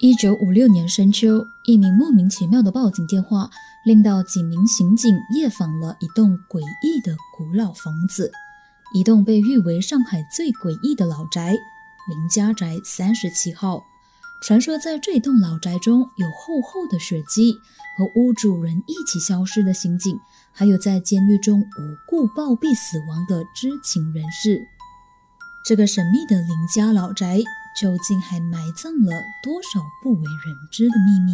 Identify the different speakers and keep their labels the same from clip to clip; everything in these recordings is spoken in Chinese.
Speaker 1: 一九五六年深秋，一名莫名其妙的报警电话，令到几名刑警夜访了一栋诡异的古老房子，一栋被誉为上海最诡异的老宅——林家宅三十七号。传说在这栋老宅中有厚厚的血迹，和屋主人一起消失的刑警，还有在监狱中无故暴毙死亡的知情人士。这个神秘的林家老宅。究竟还埋葬了多少不为人知的秘密？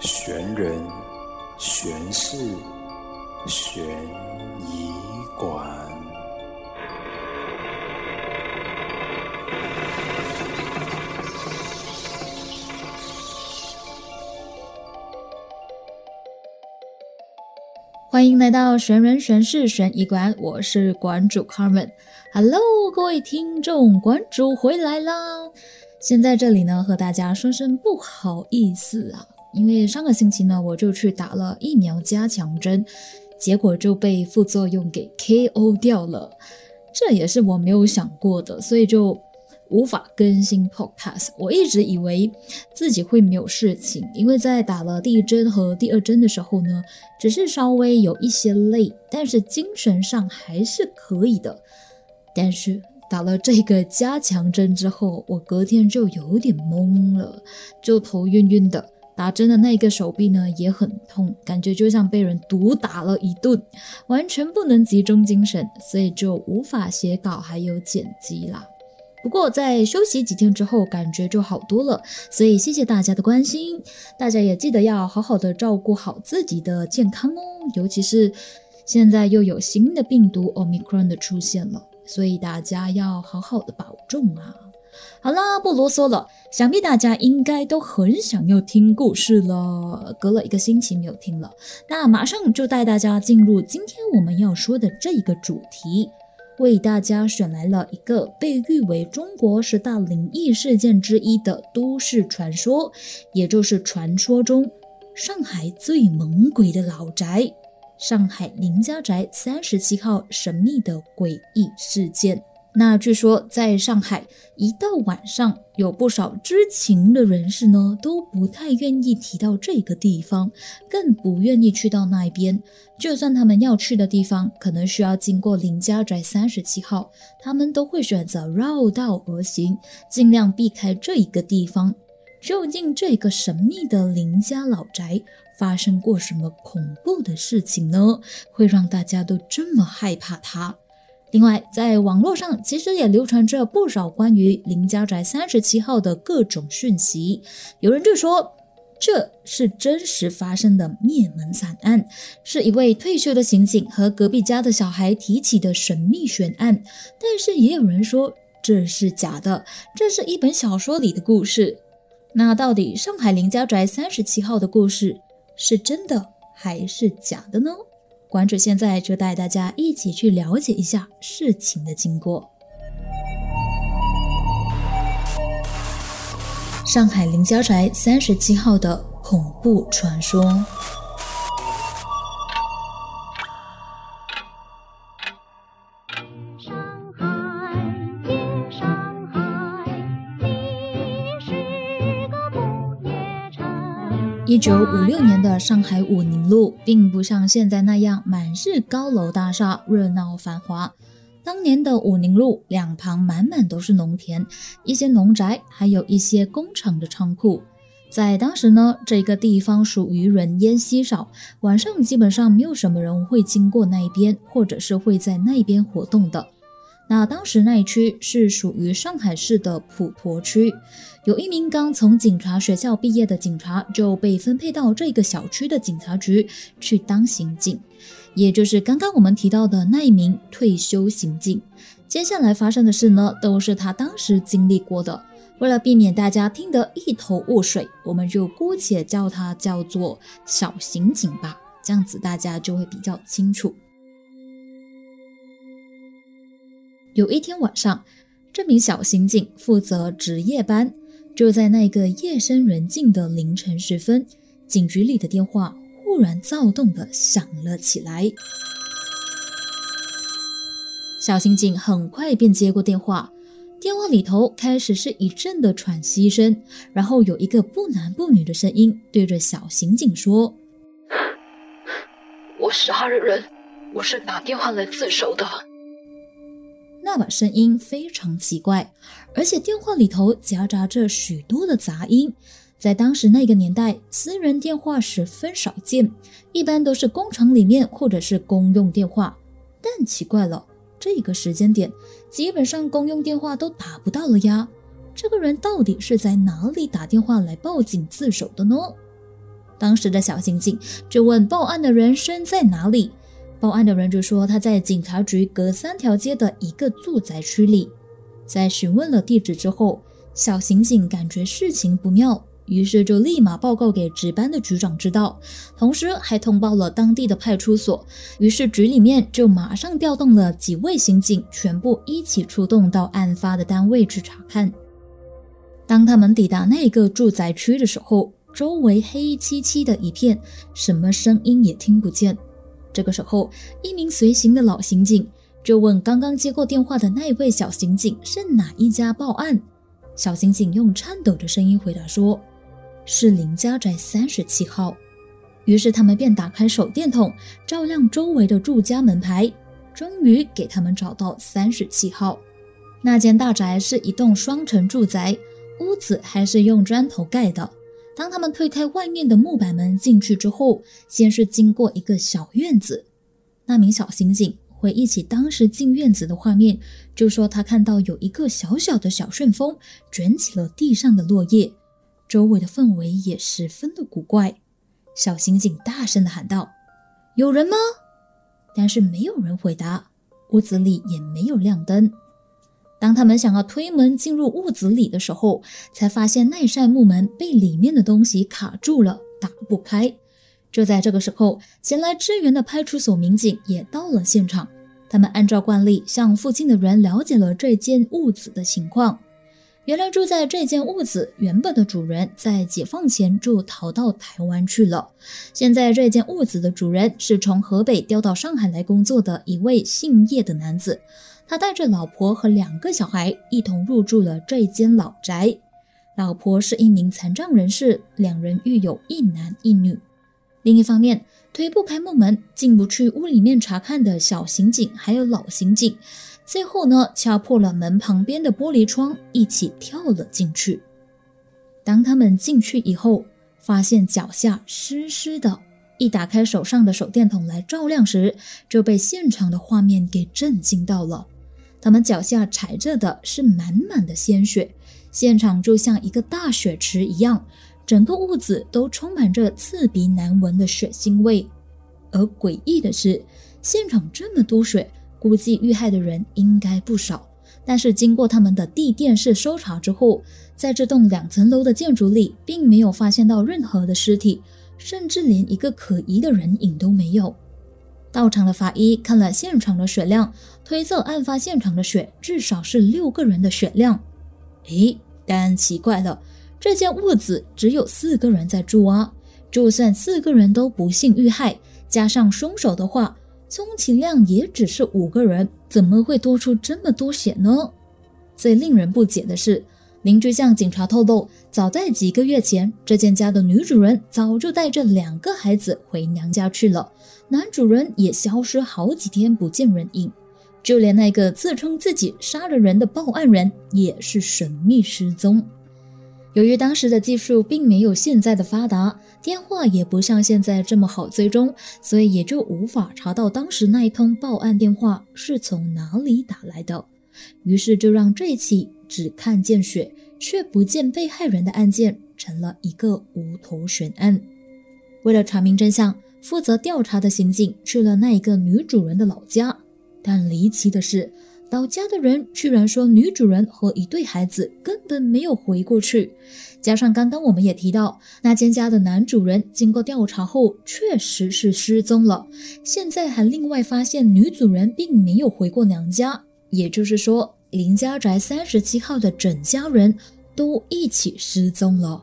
Speaker 2: 玄人、玄事、悬疑馆。
Speaker 1: 欢迎来到玄人玄事玄疑馆，我是馆主 Carmen。Hello，各位听众，馆主回来啦！先在这里呢，和大家说声不好意思啊，因为上个星期呢，我就去打了疫苗加强针，结果就被副作用给 KO 掉了，这也是我没有想过的，所以就。无法更新 Podcast，我一直以为自己会没有事情，因为在打了第一针和第二针的时候呢，只是稍微有一些累，但是精神上还是可以的。但是打了这个加强针之后，我隔天就有点懵了，就头晕晕的，打针的那个手臂呢也很痛，感觉就像被人毒打了一顿，完全不能集中精神，所以就无法写稿还有剪辑啦。不过在休息几天之后，感觉就好多了，所以谢谢大家的关心。大家也记得要好好的照顾好自己的健康哦，尤其是现在又有新的病毒 Omicron 的出现了，所以大家要好好的保重啊。好啦，不啰嗦了，想必大家应该都很想要听故事了，隔了一个星期没有听了，那马上就带大家进入今天我们要说的这一个主题。为大家选来了一个被誉为中国十大灵异事件之一的都市传说，也就是传说中上海最猛鬼的老宅——上海林家宅三十七号神秘的诡异事件。那据说，在上海，一到晚上，有不少知情的人士呢，都不太愿意提到这个地方，更不愿意去到那边。就算他们要去的地方，可能需要经过林家宅三十七号，他们都会选择绕道而行，尽量避开这一个地方。究竟这个神秘的林家老宅发生过什么恐怖的事情呢？会让大家都这么害怕它？另外，在网络上其实也流传着不少关于林家宅三十七号的各种讯息。有人就说这是真实发生的灭门惨案，是一位退休的刑警和隔壁家的小孩提起的神秘悬案。但是也有人说这是假的，这是一本小说里的故事。那到底上海林家宅三十七号的故事是真的还是假的呢？馆主现在就带大家一起去了解一下事情的经过。上海凌霄宅三十七号的恐怖传说。一九五六年的上海武宁路，并不像现在那样满是高楼大厦、热闹繁华。当年的武宁路两旁满满都是农田、一些农宅，还有一些工厂的仓库。在当时呢，这个地方属于人烟稀少，晚上基本上没有什么人会经过那一边，或者是会在那边活动的。那当时那一区是属于上海市的普陀区，有一名刚从警察学校毕业的警察就被分配到这个小区的警察局去当刑警，也就是刚刚我们提到的那一名退休刑警。接下来发生的事呢，都是他当时经历过的。为了避免大家听得一头雾水，我们就姑且叫他叫做小刑警吧，这样子大家就会比较清楚。有一天晚上，这名小刑警负责值夜班。就在那个夜深人静的凌晨时分，警局里的电话忽然躁动地响了起来。小刑警很快便接过电话，电话里头开始是一阵的喘息声，然后有一个不男不女的声音对着小刑警说：“
Speaker 3: 我杀了人，我是打电话来自首的。”
Speaker 1: 那把声音非常奇怪，而且电话里头夹杂着许多的杂音。在当时那个年代，私人电话十分少见，一般都是工厂里面或者是公用电话。但奇怪了，这个时间点，基本上公用电话都打不到了呀。这个人到底是在哪里打电话来报警自首的呢？当时的小刑警就问报案的人身在哪里，报案的人就说他在警察局隔三条街的一个住宅区里。在询问了地址之后，小刑警感觉事情不妙。于是就立马报告给值班的局长知道，同时还通报了当地的派出所。于是局里面就马上调动了几位刑警，全部一起出动到案发的单位去查看。当他们抵达那个住宅区的时候，周围黑漆漆的一片，什么声音也听不见。这个时候，一名随行的老刑警就问刚刚接过电话的那位小刑警是哪一家报案。小刑警用颤抖的声音回答说。是林家宅三十七号，于是他们便打开手电筒，照亮周围的住家门牌，终于给他们找到三十七号。那间大宅是一栋双层住宅，屋子还是用砖头盖的。当他们推开外面的木板门进去之后，先是经过一个小院子。那名小刑警回忆起当时进院子的画面，就说他看到有一个小小的小旋风卷起了地上的落叶。周围的氛围也十分的古怪，小刑警大声的喊道：“有人吗？”但是没有人回答，屋子里也没有亮灯。当他们想要推门进入屋子里的时候，才发现那扇木门被里面的东西卡住了，打不开。就在这个时候，前来支援的派出所民警也到了现场，他们按照惯例向附近的人了解了这间屋子的情况。原来住在这间屋子原本的主人在解放前就逃到台湾去了。现在这间屋子的主人是从河北调到上海来工作的一位姓叶的男子，他带着老婆和两个小孩一同入住了这间老宅。老婆是一名残障人士，两人育有一男一女。另一方面，推不开木门进不去屋里面查看的小刑警还有老刑警。最后呢，敲破了门旁边的玻璃窗，一起跳了进去。当他们进去以后，发现脚下湿湿的，一打开手上的手电筒来照亮时，就被现场的画面给震惊到了。他们脚下踩着的是满满的鲜血，现场就像一个大血池一样，整个屋子都充满着刺鼻难闻的血腥味。而诡异的是，现场这么多血。估计遇害的人应该不少，但是经过他们的地垫式搜查之后，在这栋两层楼的建筑里，并没有发现到任何的尸体，甚至连一个可疑的人影都没有。到场的法医看了现场的血量，推测案发现场的血至少是六个人的血量。诶，但奇怪了，这间屋子只有四个人在住啊，就算四个人都不幸遇害，加上凶手的话。充其量也只是五个人，怎么会多出这么多血呢？最令人不解的是，邻居向警察透露，早在几个月前，这间家的女主人早就带着两个孩子回娘家去了，男主人也消失好几天不见人影，就连那个自称自己杀了人的报案人也是神秘失踪。由于当时的技术并没有现在的发达，电话也不像现在这么好追踪，所以也就无法查到当时那一通报案电话是从哪里打来的。于是就让这起只看见血却不见被害人的案件成了一个无头悬案。为了查明真相，负责调查的刑警去了那一个女主人的老家，但离奇的是。老家的人居然说，女主人和一对孩子根本没有回过去。加上刚刚我们也提到，那间家的男主人经过调查后确实是失踪了。现在还另外发现女主人并没有回过娘家，也就是说，林家宅三十七号的整家人都一起失踪了。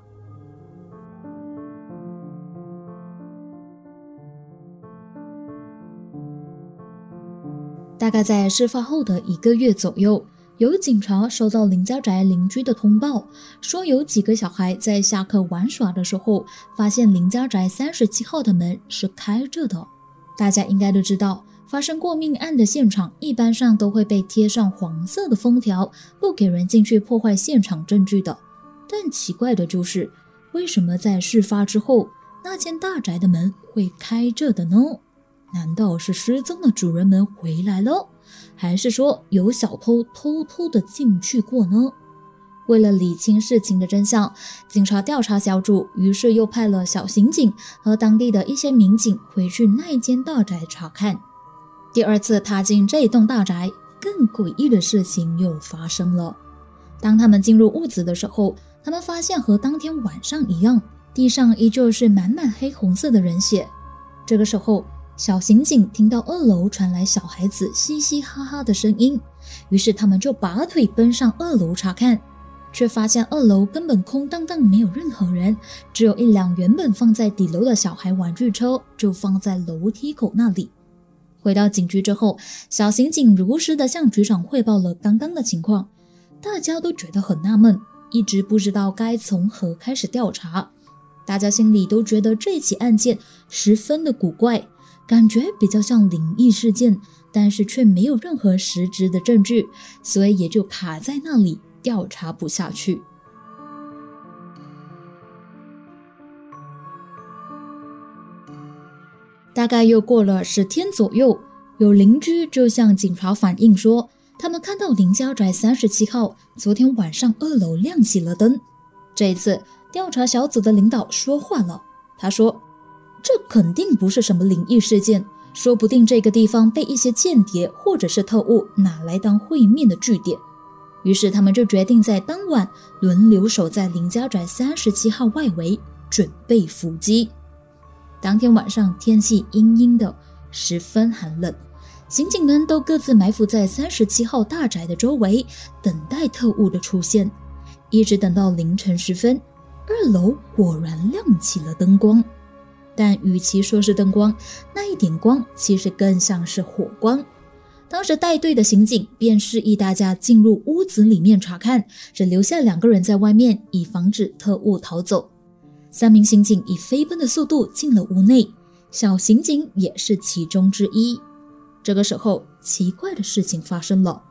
Speaker 1: 大概在事发后的一个月左右，有警察收到林家宅邻居的通报，说有几个小孩在下课玩耍的时候，发现林家宅三十七号的门是开着的。大家应该都知道，发生过命案的现场一般上都会被贴上黄色的封条，不给人进去破坏现场证据的。但奇怪的就是，为什么在事发之后，那间大宅的门会开着的呢？难道是失踪的主人们回来了？还是说有小偷偷偷的进去过呢？为了理清事情的真相，警察调查小组于是又派了小刑警和当地的一些民警回去那间大宅查看。第二次踏进这一栋大宅，更诡异的事情又发生了。当他们进入屋子的时候，他们发现和当天晚上一样，地上依旧是满满黑红色的人血。这个时候，小刑警听到二楼传来小孩子嘻嘻哈哈的声音，于是他们就拔腿奔上二楼查看，却发现二楼根本空荡荡，没有任何人，只有一辆原本放在底楼的小孩玩具车就放在楼梯口那里。回到警局之后，小刑警如实的向局长汇报了刚刚的情况，大家都觉得很纳闷，一直不知道该从何开始调查，大家心里都觉得这起案件十分的古怪。感觉比较像灵异事件，但是却没有任何实质的证据，所以也就卡在那里，调查不下去。大概又过了十天左右，有邻居就向警察反映说，他们看到林家宅三十七号昨天晚上二楼亮起了灯。这一次，调查小组的领导说话了，他说。这肯定不是什么灵异事件，说不定这个地方被一些间谍或者是特务拿来当会面的据点。于是他们就决定在当晚轮流守在林家宅三十七号外围，准备伏击。当天晚上天气阴阴的，十分寒冷，刑警们都各自埋伏在三十七号大宅的周围，等待特务的出现。一直等到凌晨时分，二楼果然亮起了灯光。但与其说是灯光，那一点光其实更像是火光。当时带队的刑警便示意大家进入屋子里面查看，只留下两个人在外面，以防止特务逃走。三名刑警以飞奔的速度进了屋内，小刑警也是其中之一。这个时候，奇怪的事情发生了。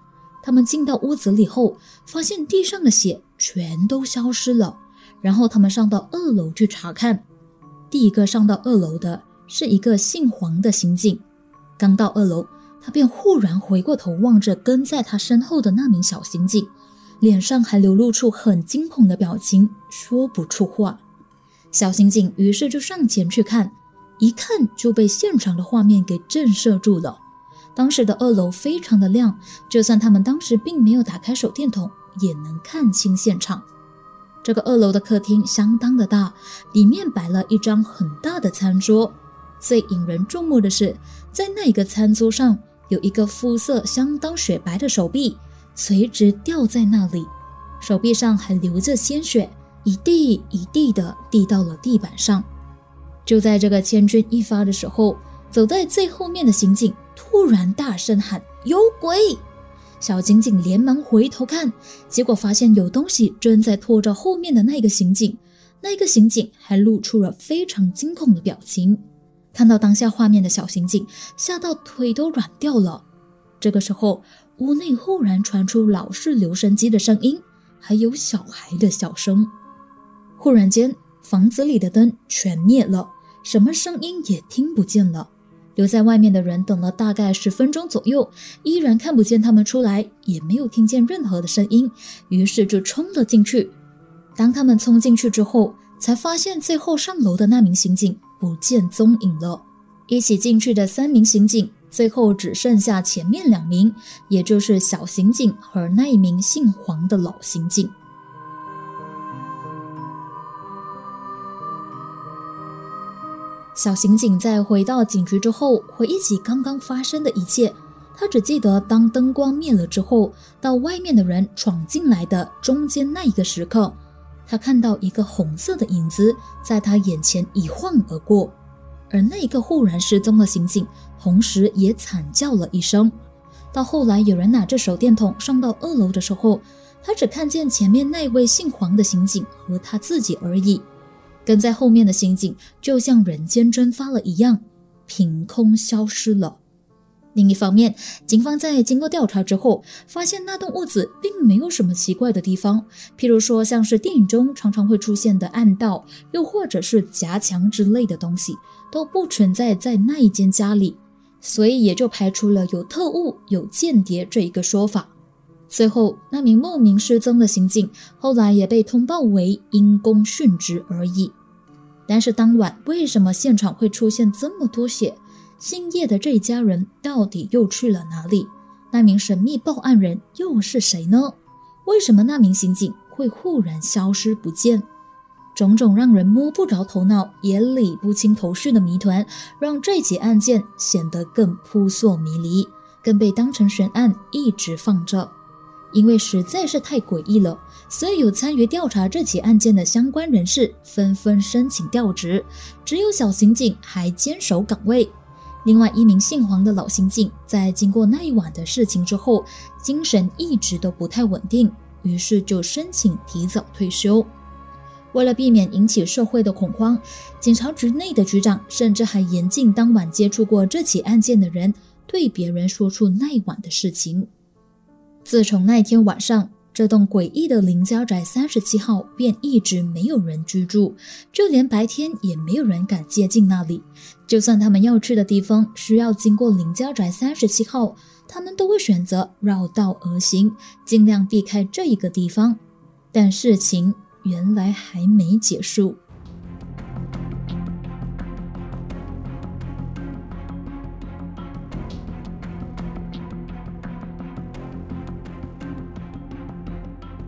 Speaker 1: 他们进到屋子里后，发现地上的血全都消失了。然后他们上到二楼去查看。第一个上到二楼的是一个姓黄的刑警，刚到二楼，他便忽然回过头望着跟在他身后的那名小刑警，脸上还流露出很惊恐的表情，说不出话。小刑警于是就上前去看，一看就被现场的画面给震慑住了。当时的二楼非常的亮，就算他们当时并没有打开手电筒，也能看清现场。这个二楼的客厅相当的大，里面摆了一张很大的餐桌。最引人注目的是，在那一个餐桌上有一个肤色相当雪白的手臂，垂直吊在那里，手臂上还流着鲜血，一滴一滴的滴到了地板上。就在这个千钧一发的时候，走在最后面的刑警突然大声喊：“有鬼！”小刑警连忙回头看，结果发现有东西正在拖着后面的那个刑警。那个刑警还露出了非常惊恐的表情。看到当下画面的小刑警吓到腿都软掉了。这个时候，屋内忽然传出老式留声机的声音，还有小孩的笑声。忽然间，房子里的灯全灭了，什么声音也听不见了。留在外面的人等了大概十分钟左右，依然看不见他们出来，也没有听见任何的声音，于是就冲了进去。当他们冲进去之后，才发现最后上楼的那名刑警不见踪影了。一起进去的三名刑警，最后只剩下前面两名，也就是小刑警和那一名姓黄的老刑警。小刑警在回到警局之后，回忆起刚刚发生的一切。他只记得当灯光灭了之后，到外面的人闯进来的中间那一个时刻，他看到一个红色的影子在他眼前一晃而过，而那个忽然失踪的刑警，同时也惨叫了一声。到后来有人拿着手电筒上到二楼的时候，他只看见前面那位姓黄的刑警和他自己而已。跟在后面的刑警就像人间蒸发了一样，凭空消失了。另一方面，警方在经过调查之后，发现那栋屋子并没有什么奇怪的地方，譬如说像是电影中常常会出现的暗道，又或者是夹墙之类的东西，都不存在在那一间家里，所以也就排除了有特务、有间谍这一个说法。最后，那名莫名失踪的刑警后来也被通报为因公殉职而已。但是当晚为什么现场会出现这么多血？姓叶的这一家人到底又去了哪里？那名神秘报案人又是谁呢？为什么那名刑警会忽然消失不见？种种让人摸不着头脑也理不清头绪的谜团，让这起案件显得更扑朔迷离，更被当成悬案一直放着。因为实在是太诡异了，所以有参与调查这起案件的相关人士纷纷申请调职，只有小刑警还坚守岗位。另外一名姓黄的老刑警在经过那一晚的事情之后，精神一直都不太稳定，于是就申请提早退休。为了避免引起社会的恐慌，警察局内的局长甚至还严禁当晚接触过这起案件的人对别人说出那一晚的事情。自从那天晚上，这栋诡异的林家宅三十七号便一直没有人居住，就连白天也没有人敢接近那里。就算他们要去的地方需要经过林家宅三十七号，他们都会选择绕道而行，尽量避开这一个地方。但事情原来还没结束。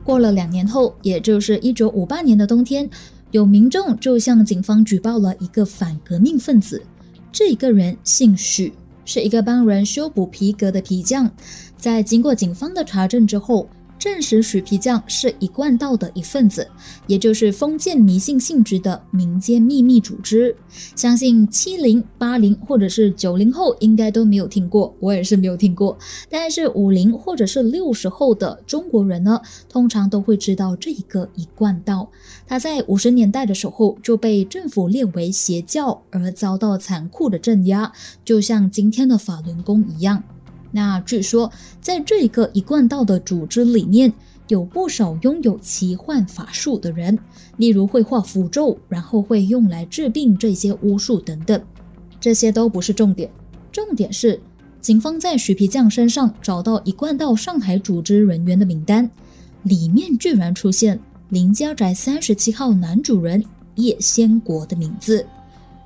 Speaker 1: 过了两年后，也就是一九五八年的冬天，有民众就向警方举报了一个反革命分子。这一个人姓许，是一个帮人修补皮革的皮匠。在经过警方的查证之后，证实许皮匠是一贯道的一份子，也就是封建迷信性质的民间秘密组织。相信七零、八零或者是九零后应该都没有听过，我也是没有听过。但是五零或者是六十后的中国人呢，通常都会知道这一个一贯道。他在五十年代的时候就被政府列为邪教，而遭到残酷的镇压，就像今天的法轮功一样。那据说，在这个一贯道的组织里面，有不少拥有奇幻法术的人，例如会画符咒，然后会用来治病这些巫术等等。这些都不是重点，重点是警方在许皮匠身上找到一贯道上海组织人员的名单，里面居然出现林家宅三十七号男主人叶先国的名字，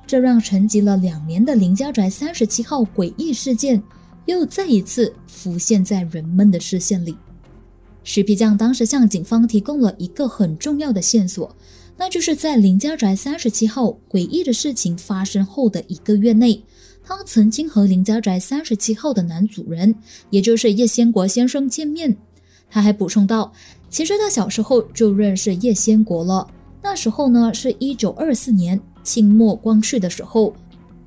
Speaker 1: 这让沉寂了两年的林家宅三十七号诡异事件。又再一次浮现在人们的视线里。许皮匠当时向警方提供了一个很重要的线索，那就是在林家宅三十七号诡异的事情发生后的一个月内，他曾经和林家宅三十七号的男主人，也就是叶先国先生见面。他还补充道，其实他小时候就认识叶先国了，那时候呢是一九二四年清末光绪的时候。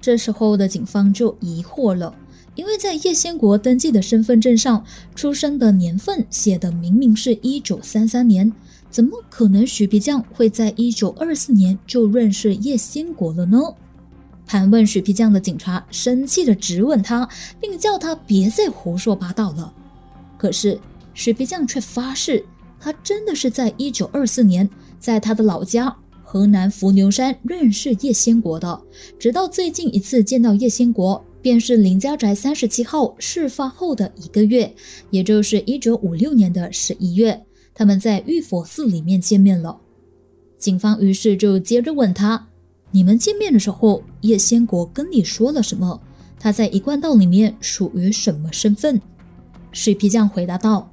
Speaker 1: 这时候的警方就疑惑了。因为在叶先国登记的身份证上，出生的年份写的明明是一九三三年，怎么可能许皮匠会在一九二四年就认识叶先国了呢？盘问许皮匠的警察生气的质问他，并叫他别再胡说八道了。可是许皮匠却发誓，他真的是在一九二四年，在他的老家河南伏牛山认识叶先国的，直到最近一次见到叶先国。便是林家宅三十七号事发后的一个月，也就是一九五六年的十一月，他们在玉佛寺里面见面了。警方于是就接着问他：“你们见面的时候，叶先国跟你说了什么？他在一贯道里面属于什么身份？”水皮匠回答道：“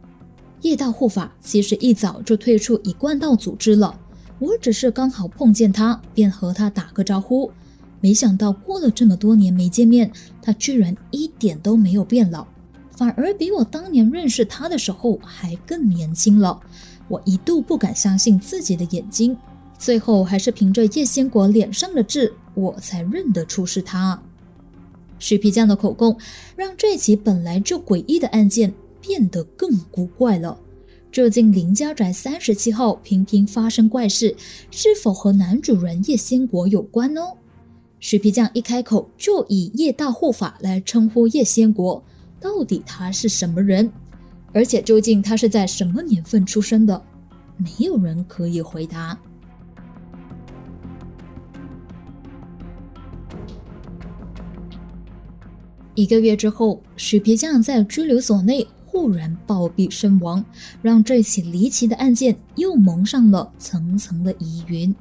Speaker 1: 叶道护法其实一早就退出一贯道组织了，我只是刚好碰见他，便和他打个招呼。”没想到过了这么多年没见面，他居然一点都没有变老，反而比我当年认识他的时候还更年轻了。我一度不敢相信自己的眼睛，最后还是凭着叶先国脸上的痣，我才认得出是他。许皮匠的口供让这起本来就诡异的案件变得更古怪了。究竟林家宅三十七号频频发生怪事，是否和男主人叶仙国有关呢？许皮匠一开口就以叶大护法来称呼叶仙国，到底他是什么人？而且究竟他是在什么年份出生的？没有人可以回答。一个月之后，许皮匠在拘留所内。忽然暴毙身亡，让这起离奇的案件又蒙上了层层的疑云。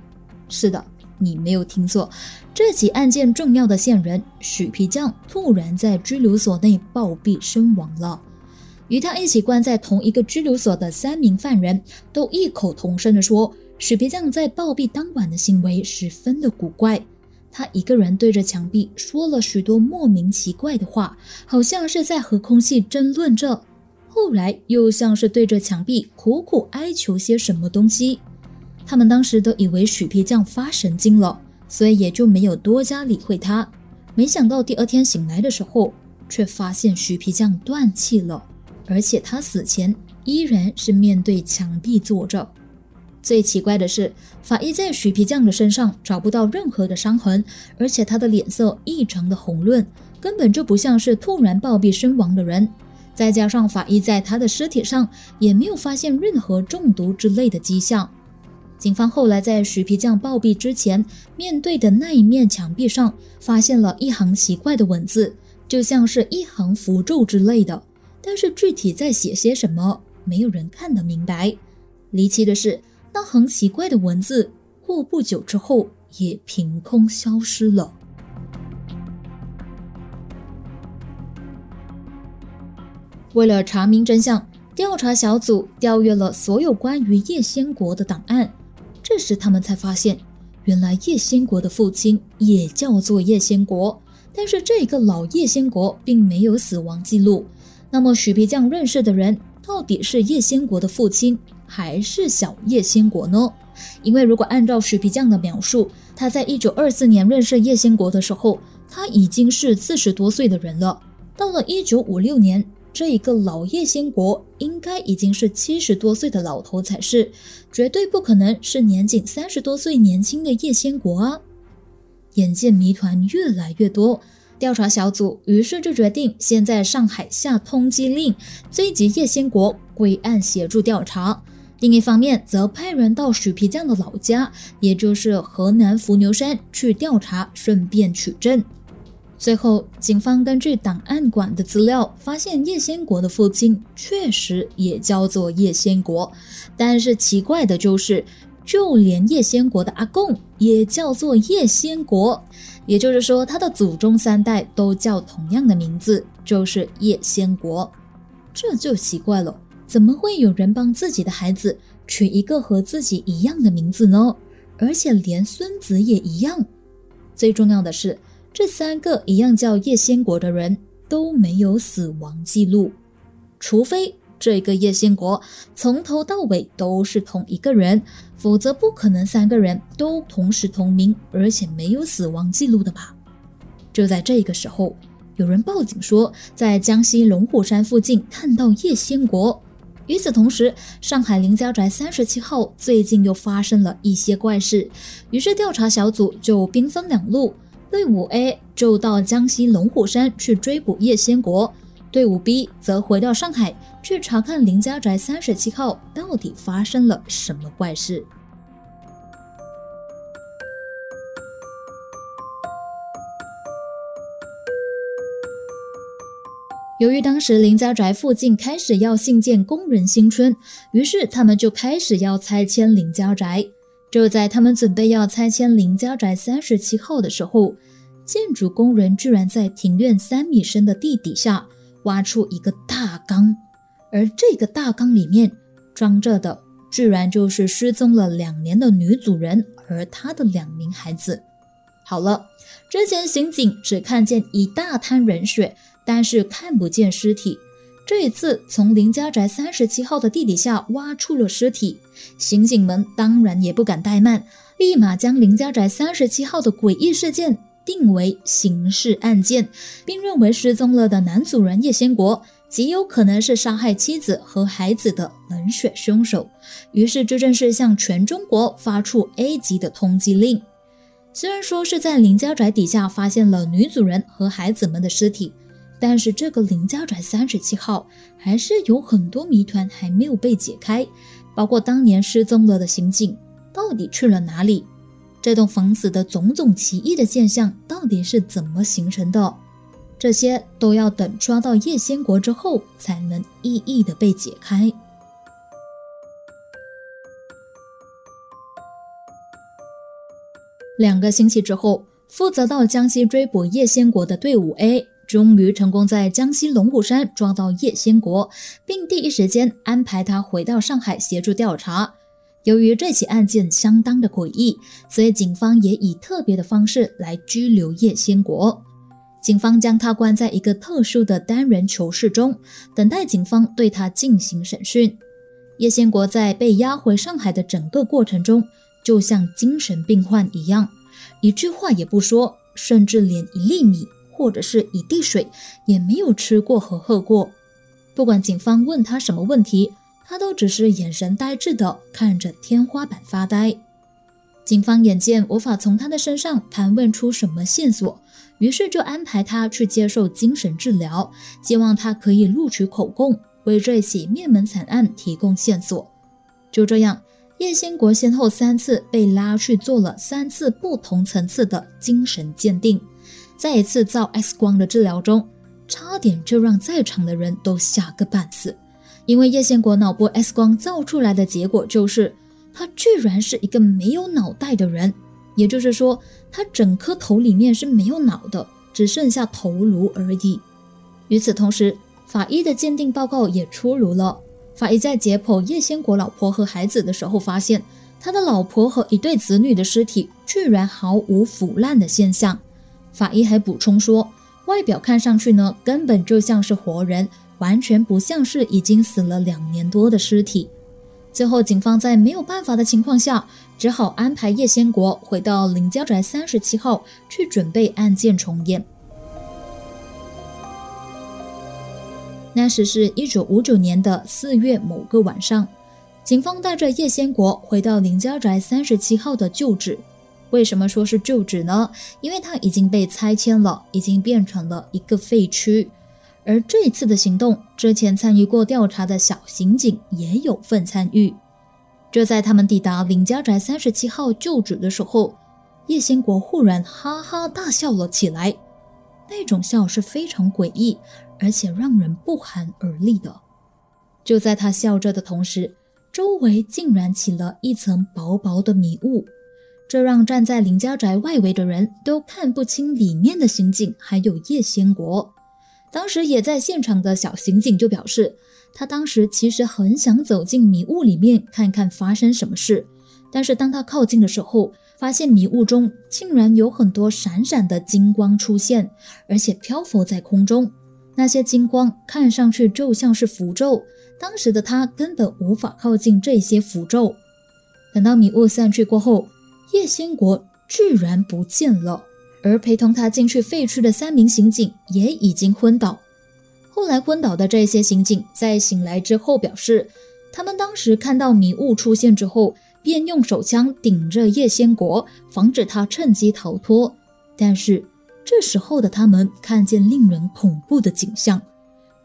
Speaker 1: 是的，你没有听错，这起案件重要的线人许皮匠突然在拘留所内暴毙身亡了。与他一起关在同一个拘留所的三名犯人都异口同声地说，许皮匠在暴毙当晚的行为十分的古怪。他一个人对着墙壁说了许多莫名奇怪的话，好像是在和空气争论着。后来又像是对着墙壁苦苦哀求些什么东西，他们当时都以为许皮匠发神经了，所以也就没有多加理会他。没想到第二天醒来的时候，却发现许皮匠断气了，而且他死前依然是面对墙壁坐着。最奇怪的是，法医在许皮匠的身上找不到任何的伤痕，而且他的脸色异常的红润，根本就不像是突然暴毙身亡的人。再加上法医在他的尸体上也没有发现任何中毒之类的迹象。警方后来在许皮匠暴毙之前面对的那一面墙壁上发现了一行奇怪的文字，就像是一行符咒之类的。但是具体在写些什么，没有人看得明白。离奇的是，那行奇怪的文字过不久之后也凭空消失了。为了查明真相，调查小组调阅了所有关于叶先国的档案。这时，他们才发现，原来叶先国的父亲也叫做叶先国，但是这个老叶先国并没有死亡记录。那么，许皮匠认识的人到底是叶先国的父亲，还是小叶先国呢？因为如果按照许皮匠的描述，他在一九二四年认识叶先国的时候，他已经是四十多岁的人了。到了一九五六年。这一个老叶仙国应该已经是七十多岁的老头才是，绝对不可能是年仅三十多岁年轻的叶仙国啊！眼见谜团越来越多，调查小组于是就决定先在上海下通缉令，追缉叶仙国归案协助调查；另一方面，则派人到许皮匠的老家，也就是河南伏牛山去调查，顺便取证。最后，警方根据档案馆的资料，发现叶先国的父亲确实也叫做叶先国。但是奇怪的就是，就连叶先国的阿公也叫做叶先国，也就是说，他的祖宗三代都叫同样的名字，就是叶先国。这就奇怪了，怎么会有人帮自己的孩子取一个和自己一样的名字呢？而且连孙子也一样。最重要的是。这三个一样叫叶先国的人都没有死亡记录，除非这个叶先国从头到尾都是同一个人，否则不可能三个人都同时同名，而且没有死亡记录的吧？就在这个时候，有人报警说在江西龙虎山附近看到叶先国。与此同时，上海林家宅三十七号最近又发生了一些怪事，于是调查小组就兵分两路。队伍 A 就到江西龙虎山去追捕叶先国，队伍 B 则回到上海去查看林家宅三十七号到底发生了什么怪事。由于当时林家宅附近开始要兴建工人新村，于是他们就开始要拆迁林家宅。就在他们准备要拆迁林家宅三十七号的时候，建筑工人居然在庭院三米深的地底下挖出一个大缸，而这个大缸里面装着的，居然就是失踪了两年的女主人和她的两名孩子。好了，之前刑警只看见一大滩人血，但是看不见尸体。这一次从林家宅三十七号的地底下挖出了尸体，刑警们当然也不敢怠慢，立马将林家宅三十七号的诡异事件定为刑事案件，并认为失踪了的男主人叶先国极有可能是杀害妻子和孩子的冷血凶手。于是，这正是向全中国发出 A 级的通缉令。虽然说是在林家宅底下发现了女主人和孩子们的尸体，但是这个林家宅三十七号还是有很多谜团还没有被解开，包括当年失踪了的刑警到底去了哪里，这栋房子的种种奇异的现象到底是怎么形成的，这些都要等抓到叶先国之后才能一一的被解开。两个星期之后，负责到江西追捕叶先国的队伍 A 终于成功在江西龙虎山抓到叶先国，并第一时间安排他回到上海协助调查。由于这起案件相当的诡异，所以警方也以特别的方式来拘留叶先国。警方将他关在一个特殊的单人囚室中，等待警方对他进行审讯。叶先国在被押回上海的整个过程中。就像精神病患一样，一句话也不说，甚至连一粒米或者是一滴水也没有吃过和喝过。不管警方问他什么问题，他都只是眼神呆滞的看着天花板发呆。警方眼见无法从他的身上盘问出什么线索，于是就安排他去接受精神治疗，希望他可以录取口供，为这起灭门惨案提供线索。就这样。叶先国先后三次被拉去做了三次不同层次的精神鉴定，在一次照 X 光的治疗中，差点就让在场的人都吓个半死。因为叶先国脑部 X 光照出来的结果就是，他居然是一个没有脑袋的人，也就是说，他整颗头里面是没有脑的，只剩下头颅而已。与此同时，法医的鉴定报告也出炉了。法医在解剖叶先国老婆和孩子的时候，发现他的老婆和一对子女的尸体居然毫无腐烂的现象。法医还补充说，外表看上去呢，根本就像是活人，完全不像是已经死了两年多的尸体。最后，警方在没有办法的情况下，只好安排叶先国回到林家宅三十七号去准备案件重演。那时是一九五九年的四月某个晚上，警方带着叶先国回到林家宅三十七号的旧址。为什么说是旧址呢？因为它已经被拆迁了，已经变成了一个废墟。而这一次的行动，之前参与过调查的小刑警也有份参与。就在他们抵达林家宅三十七号旧址的时候，叶先国忽然哈哈大笑了起来，那种笑是非常诡异。而且让人不寒而栗的。就在他笑着的同时，周围竟然起了一层薄薄的迷雾，这让站在林家宅外围的人都看不清里面的刑警还有叶先国。当时也在现场的小刑警就表示，他当时其实很想走进迷雾里面看看发生什么事，但是当他靠近的时候，发现迷雾中竟然有很多闪闪的金光出现，而且漂浮在空中。那些金光看上去就像是符咒，当时的他根本无法靠近这些符咒。等到迷雾散去过后，叶先国居然不见了，而陪同他进去废墟的三名刑警也已经昏倒。后来昏倒的这些刑警在醒来之后表示，他们当时看到迷雾出现之后，便用手枪顶着叶先国，防止他趁机逃脱。但是。这时候的他们看见令人恐怖的景象，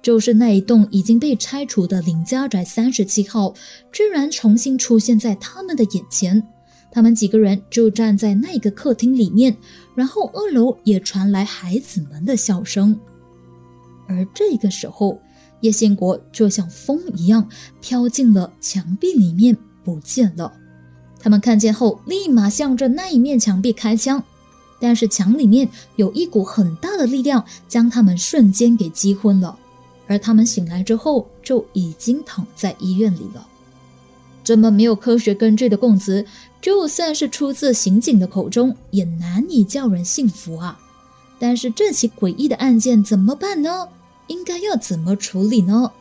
Speaker 1: 就是那一栋已经被拆除的林家宅三十七号，居然重新出现在他们的眼前。他们几个人就站在那个客厅里面，然后二楼也传来孩子们的笑声。而这个时候，叶先国就像风一样飘进了墙壁里面，不见了。他们看见后，立马向着那一面墙壁开枪。但是墙里面有一股很大的力量，将他们瞬间给击昏了。而他们醒来之后，就已经躺在医院里了。这么没有科学根据的供词，就算是出自刑警的口中，也难以叫人信服啊。但是这起诡异的案件怎么办呢？应该要怎么处理呢？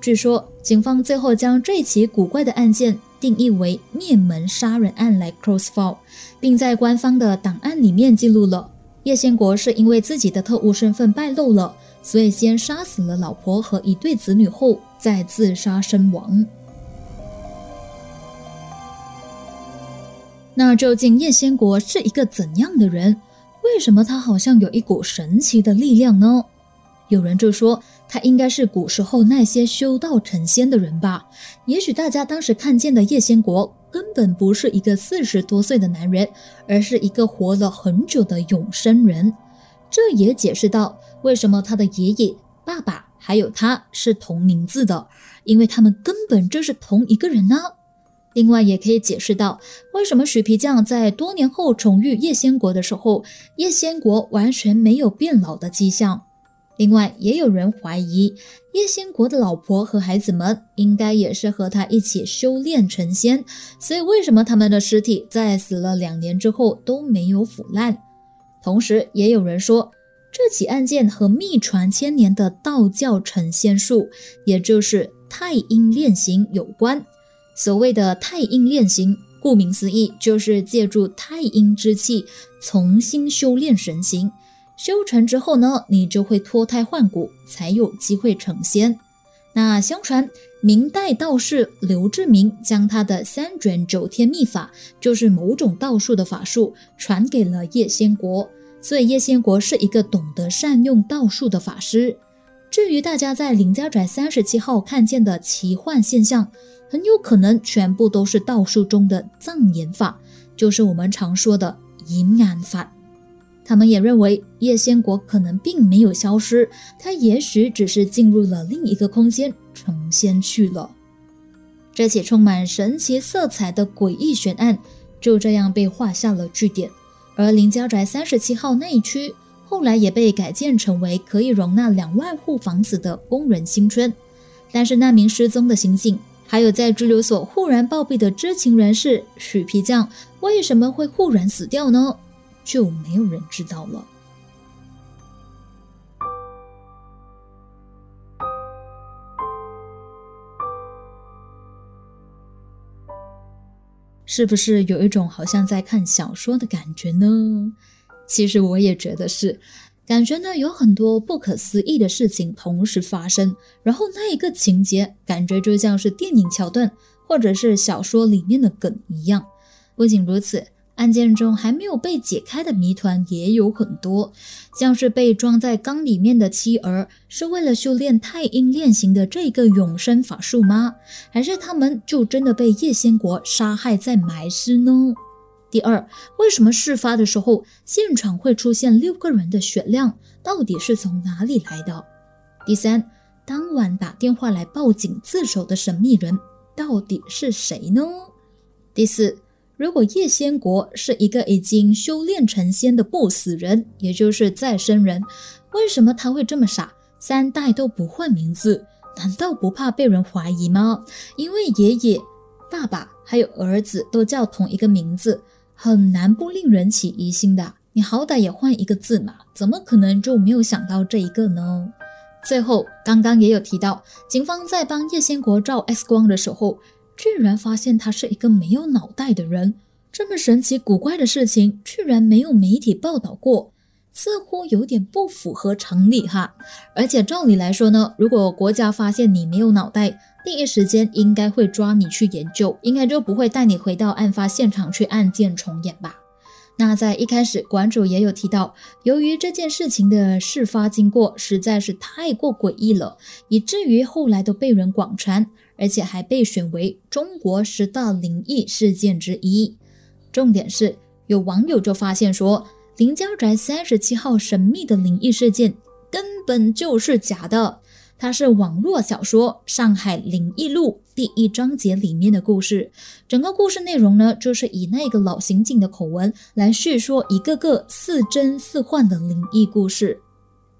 Speaker 1: 据说警方最后将这起古怪的案件。定义为灭门杀人案来 close file，并在官方的档案里面记录了叶先国是因为自己的特务身份败露了，所以先杀死了老婆和一对子女后，再自杀身亡。那究竟叶先国是一个怎样的人？为什么他好像有一股神奇的力量呢？有人就说他应该是古时候那些修道成仙的人吧。也许大家当时看见的叶先国。根本不是一个四十多岁的男人，而是一个活了很久的永生人。这也解释到为什么他的爷爷、爸爸还有他是同名字的，因为他们根本就是同一个人呢。另外，也可以解释到为什么许皮匠在多年后重遇叶仙国的时候，叶仙国完全没有变老的迹象。另外，也有人怀疑叶仙国的老婆和孩子们应该也是和他一起修炼成仙，所以为什么他们的尸体在死了两年之后都没有腐烂？同时，也有人说这起案件和秘传千年的道教成仙术，也就是太阴炼形有关。所谓的太阴炼形，顾名思义，就是借助太阴之气重新修炼神形。修成之后呢，你就会脱胎换骨，才有机会成仙。那相传明代道士刘志明将他的三卷九天秘法，就是某种道术的法术，传给了叶仙国，所以叶仙国是一个懂得善用道术的法师。至于大家在林家宅三十七号看见的奇幻现象，很有可能全部都是道术中的藏眼法，就是我们常说的隐眼法。他们也认为叶仙国可能并没有消失，他也许只是进入了另一个空间成仙去了。这起充满神奇色彩的诡异悬案就这样被画下了句点。而林家宅三十七号那一区后来也被改建成为可以容纳两万户房子的工人新村。但是那名失踪的刑警，还有在拘留所忽然暴毙的知情人士许皮匠，为什么会忽然死掉呢？就没有人知道了，是不是有一种好像在看小说的感觉呢？其实我也觉得是，感觉呢有很多不可思议的事情同时发生，然后那一个情节感觉就像是电影桥段或者是小说里面的梗一样。不仅如此。案件中还没有被解开的谜团也有很多，像是被装在缸里面的妻儿是为了修炼太阴炼形的这个永生法术吗？还是他们就真的被叶仙国杀害再埋尸呢？第二，为什么事发的时候现场会出现六个人的血量？到底是从哪里来的？第三，当晚打电话来报警自首的神秘人到底是谁呢？第四。如果叶仙国是一个已经修炼成仙的不死人，也就是再生人，为什么他会这么傻，三代都不换名字？难道不怕被人怀疑吗？因为爷爷、爸爸还有儿子都叫同一个名字，很难不令人起疑心的。你好歹也换一个字嘛，怎么可能就没有想到这一个呢？最后，刚刚也有提到，警方在帮叶先国照 X 光的时候。居然发现他是一个没有脑袋的人，这么神奇古怪的事情居然没有媒体报道过，似乎有点不符合常理哈。而且照理来说呢，如果国家发现你没有脑袋，第一时间应该会抓你去研究，应该就不会带你回到案发现场去案件重演吧。那在一开始，馆主也有提到，由于这件事情的事发经过实在是太过诡异了，以至于后来都被人广传。而且还被选为中国十大灵异事件之一。重点是，有网友就发现说，林家宅三十七号神秘的灵异事件根本就是假的，它是网络小说《上海灵异录》第一章节里面的故事。整个故事内容呢，就是以那个老刑警的口吻来叙说一个个似真似幻的灵异故事。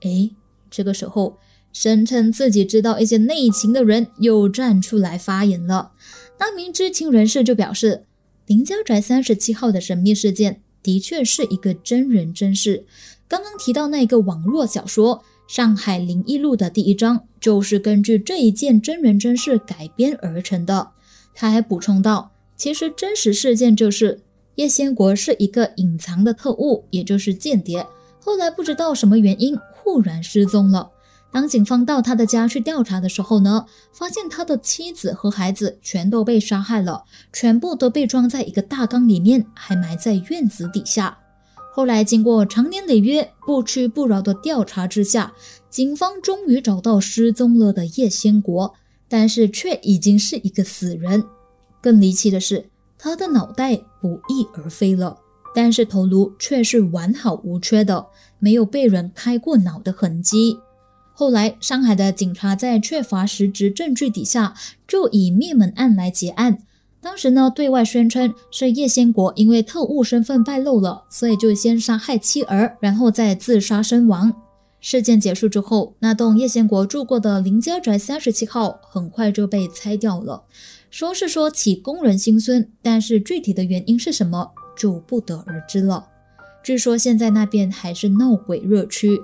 Speaker 1: 诶，这个时候。声称自己知道一些内情的人又站出来发言了。那名知情人士就表示，林家宅三十七号的神秘事件的确是一个真人真事。刚刚提到那个网络小说《上海灵异录》的第一章，就是根据这一件真人真事改编而成的。他还补充道，其实真实事件就是叶先国是一个隐藏的特务，也就是间谍。后来不知道什么原因，忽然失踪了。当警方到他的家去调查的时候呢，发现他的妻子和孩子全都被杀害了，全部都被装在一个大缸里面，还埋在院子底下。后来经过长年累月、不屈不挠的调查之下，警方终于找到失踪了的叶先国，但是却已经是一个死人。更离奇的是，他的脑袋不翼而飞了，但是头颅却是完好无缺的，没有被人开过脑的痕迹。后来，上海的警察在缺乏实质证据底下，就以灭门案来结案。当时呢，对外宣称是叶先国因为特务身份败露了，所以就先杀害妻儿，然后再自杀身亡。事件结束之后，那栋叶先国住过的林家宅三十七号很快就被拆掉了，说是说起工人心酸，但是具体的原因是什么就不得而知了。据说现在那边还是闹鬼热区。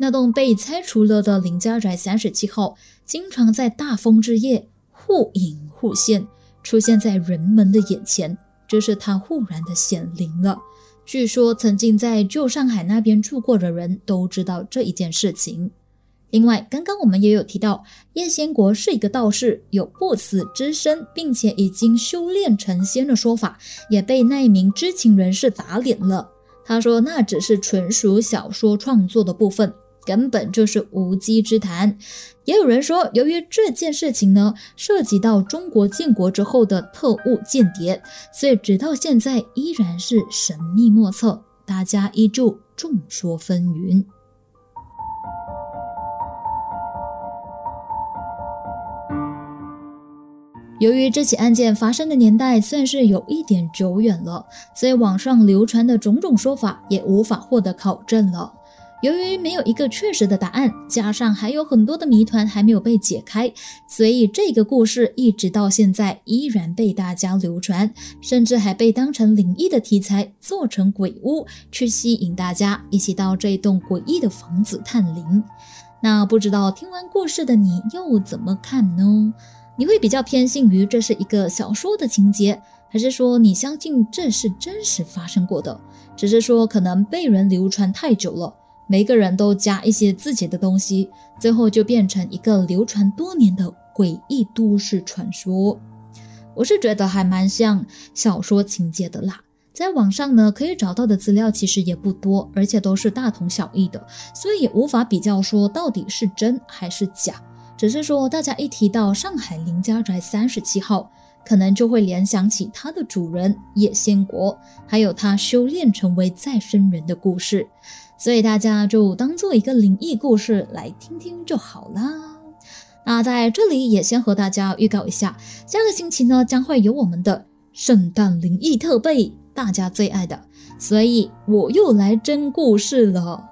Speaker 1: 那栋被拆除了的林家宅三十七号，经常在大风之夜忽隐忽现，出现在人们的眼前，这是他忽然的显灵了。据说曾经在旧上海那边住过的人都知道这一件事情。另外，刚刚我们也有提到，叶先国是一个道士，有不死之身，并且已经修炼成仙的说法，也被那一名知情人士打脸了。他说那只是纯属小说创作的部分。根本就是无稽之谈。也有人说，由于这件事情呢涉及到中国建国之后的特务间谍，所以直到现在依然是神秘莫测，大家依旧众说纷纭。由于这起案件发生的年代算是有一点久远了，所以网上流传的种种说法也无法获得考证了。由于没有一个确实的答案，加上还有很多的谜团还没有被解开，所以这个故事一直到现在依然被大家流传，甚至还被当成灵异的题材做成鬼屋，去吸引大家一起到这栋诡异的房子探灵。那不知道听完故事的你又怎么看呢？你会比较偏信于这是一个小说的情节，还是说你相信这是真实发生过的？只是说可能被人流传太久了。每个人都加一些自己的东西，最后就变成一个流传多年的诡异都市传说。我是觉得还蛮像小说情节的啦。在网上呢，可以找到的资料其实也不多，而且都是大同小异的，所以也无法比较说到底是真还是假。只是说，大家一提到上海林家宅三十七号，可能就会联想起它的主人叶先国，还有他修炼成为再生人的故事。所以大家就当做一个灵异故事来听听就好啦。那在这里也先和大家预告一下，下个星期呢将会有我们的圣诞灵异特备，大家最爱的。所以我又来真故事了。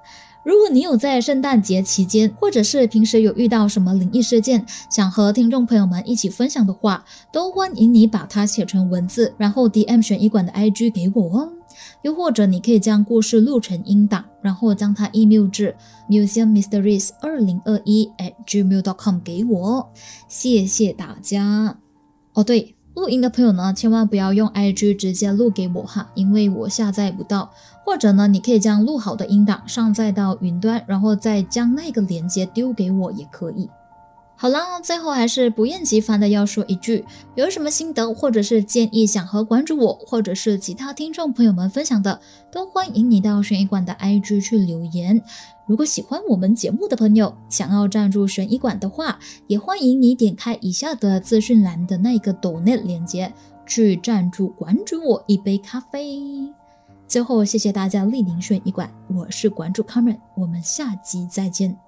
Speaker 1: 如果你有在圣诞节期间，或者是平时有遇到什么灵异事件，想和听众朋友们一起分享的话，都欢迎你把它写成文字，然后 DM 悬疑馆的 IG 给我哦。又或者你可以将故事录成音档，然后将它 email 至 museummysteries 二零二一 at gmail.com 给我，谢谢大家。哦，对，录音的朋友呢，千万不要用 IG 直接录给我哈，因为我下载不到。或者呢，你可以将录好的音档上载到云端，然后再将那个链接丢给我也可以。好了，最后还是不厌其烦的要说一句：有什么心得或者是建议想和关注我或者是其他听众朋友们分享的，都欢迎你到悬疑馆的 IG 去留言。如果喜欢我们节目的朋友，想要赞助悬疑馆的话，也欢迎你点开以下的资讯栏的那个 Donate 链接去赞助馆主我一杯咖啡。最后，谢谢大家莅临悬疑馆，我是馆主 Cameron，我们下集再见。